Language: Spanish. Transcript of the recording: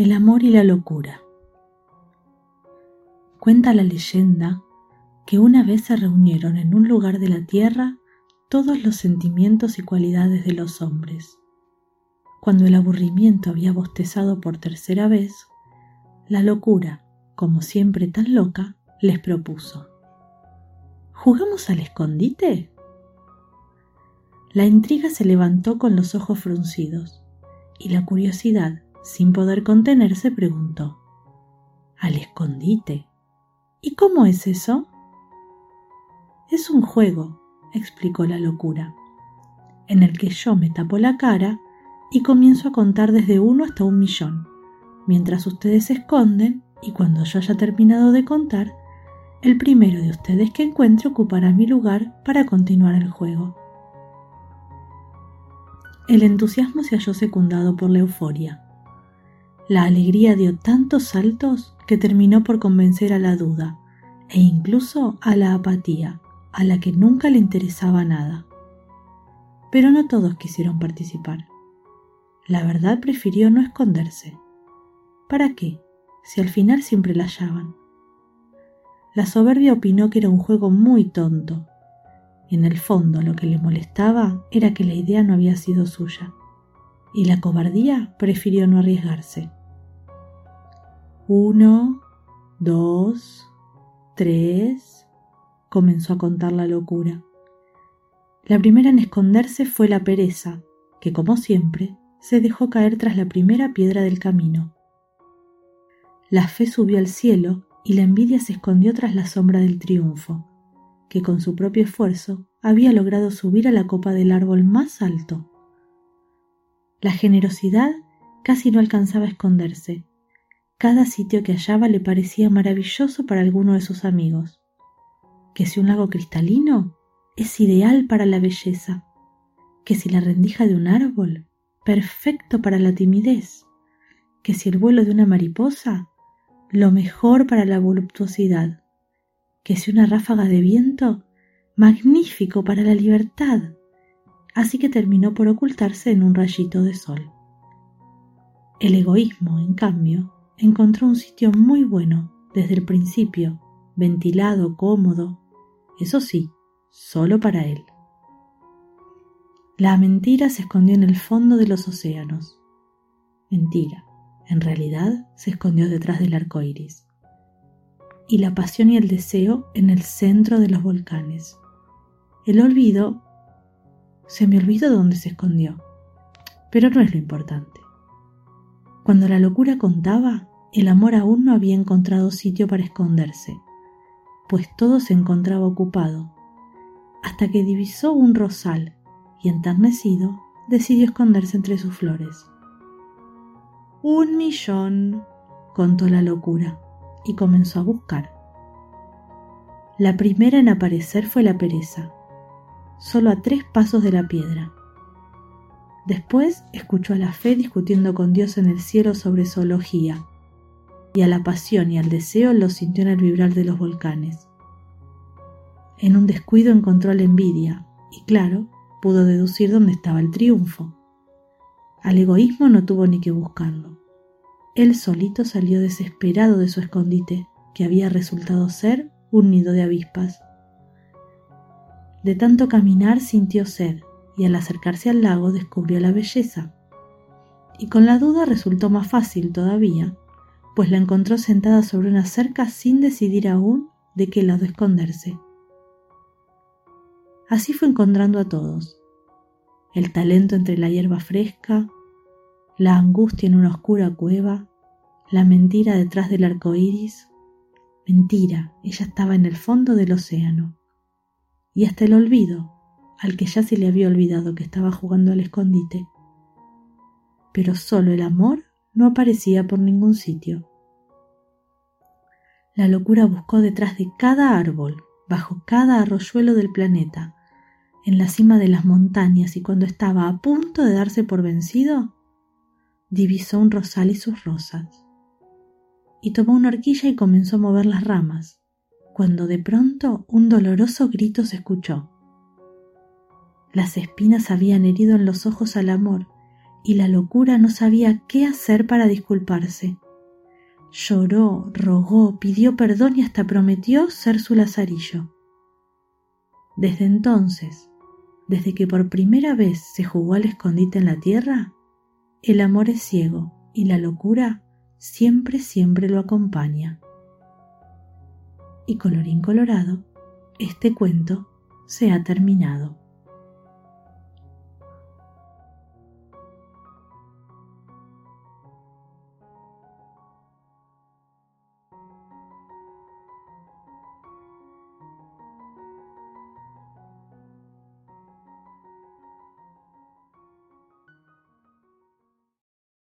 El amor y la locura. Cuenta la leyenda que una vez se reunieron en un lugar de la tierra todos los sentimientos y cualidades de los hombres. Cuando el aburrimiento había bostezado por tercera vez, la locura, como siempre tan loca, les propuso. ¿Jugamos al escondite? La intriga se levantó con los ojos fruncidos y la curiosidad, sin poder contenerse, preguntó. ¿Al escondite? ¿Y cómo es eso? Es un juego, explicó la locura, en el que yo me tapo la cara y comienzo a contar desde uno hasta un millón, mientras ustedes se esconden y cuando yo haya terminado de contar, el primero de ustedes que encuentre ocupará mi lugar para continuar el juego. El entusiasmo se halló secundado por la euforia. La alegría dio tantos saltos que terminó por convencer a la duda e incluso a la apatía, a la que nunca le interesaba nada. Pero no todos quisieron participar. La verdad prefirió no esconderse. ¿Para qué? Si al final siempre la hallaban. La soberbia opinó que era un juego muy tonto. En el fondo lo que le molestaba era que la idea no había sido suya, y la cobardía prefirió no arriesgarse. Uno, dos, tres, comenzó a contar la locura. La primera en esconderse fue la pereza, que como siempre se dejó caer tras la primera piedra del camino. La fe subió al cielo y la envidia se escondió tras la sombra del triunfo, que con su propio esfuerzo había logrado subir a la copa del árbol más alto. La generosidad casi no alcanzaba a esconderse. Cada sitio que hallaba le parecía maravilloso para alguno de sus amigos. Que si un lago cristalino es ideal para la belleza, que si la rendija de un árbol, perfecto para la timidez, que si el vuelo de una mariposa lo mejor para la voluptuosidad, que si una ráfaga de viento, magnífico para la libertad, así que terminó por ocultarse en un rayito de sol. El egoísmo, en cambio, encontró un sitio muy bueno desde el principio, ventilado, cómodo, eso sí, solo para él. La mentira se escondió en el fondo de los océanos. Mentira en realidad se escondió detrás del arco iris. Y la pasión y el deseo en el centro de los volcanes. El olvido. Se me olvidó dónde se escondió. Pero no es lo importante. Cuando la locura contaba, el amor aún no había encontrado sitio para esconderse, pues todo se encontraba ocupado, hasta que divisó un rosal y enternecido decidió esconderse entre sus flores. Un millón, contó la locura, y comenzó a buscar. La primera en aparecer fue la pereza, solo a tres pasos de la piedra. Después escuchó a la fe discutiendo con Dios en el cielo sobre zoología, y a la pasión y al deseo lo sintió en el vibrar de los volcanes. En un descuido encontró la envidia, y claro, pudo deducir dónde estaba el triunfo. Al egoísmo no tuvo ni que buscarlo. Él solito salió desesperado de su escondite, que había resultado ser un nido de avispas. De tanto caminar sintió sed y al acercarse al lago descubrió la belleza. Y con la duda resultó más fácil todavía, pues la encontró sentada sobre una cerca sin decidir aún de qué lado esconderse. Así fue encontrando a todos, el talento entre la hierba fresca, la angustia en una oscura cueva, la mentira detrás del arco iris. Mentira, ella estaba en el fondo del océano. Y hasta el olvido, al que ya se le había olvidado que estaba jugando al escondite. Pero solo el amor no aparecía por ningún sitio. La locura buscó detrás de cada árbol, bajo cada arroyuelo del planeta, en la cima de las montañas y cuando estaba a punto de darse por vencido, divisó un rosal y sus rosas. Y tomó una horquilla y comenzó a mover las ramas, cuando de pronto un doloroso grito se escuchó. Las espinas habían herido en los ojos al amor y la locura no sabía qué hacer para disculparse. Lloró, rogó, pidió perdón y hasta prometió ser su lazarillo. Desde entonces, desde que por primera vez se jugó al escondite en la tierra, el amor es ciego y la locura siempre, siempre lo acompaña. Y colorín colorado, este cuento se ha terminado.